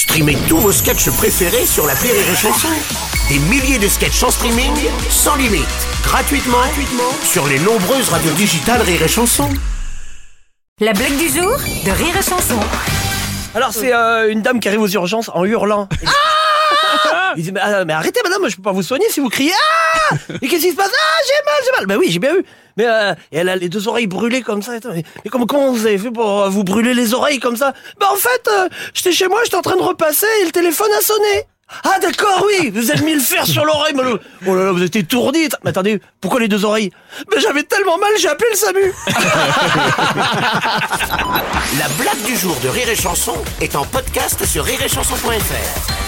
Streamez tous vos sketchs préférés sur la Rire et Chanson. Des milliers de sketchs en streaming, sans limite, gratuitement, gratuitement sur les nombreuses radios digitales Rire et Chanson. La blague du jour de Rire et Chanson. Alors c'est euh, une dame qui arrive aux urgences en hurlant. Ah Il dit mais, ah, mais arrêtez madame, je peux pas vous soigner si vous criez. Ah Et qu'est-ce qui se passe? Ah j'ai mal, j'ai mal. Ben oui j'ai bien vu. Mais euh, et elle a les deux oreilles brûlées comme ça. Attends, mais, mais comment, comment vous avez fait pour euh, vous brûler les oreilles comme ça? Ben en fait, euh, j'étais chez moi, j'étais en train de repasser et le téléphone a sonné. Ah d'accord oui, vous avez mis le fer sur l'oreille. mais le- Oh là là, vous êtes étourdi. Mais attendez, pourquoi les deux oreilles? Ben j'avais tellement mal, j'ai appelé le SAMU. La blague du jour de Rire et Chanson est en podcast sur rireetchanson.fr.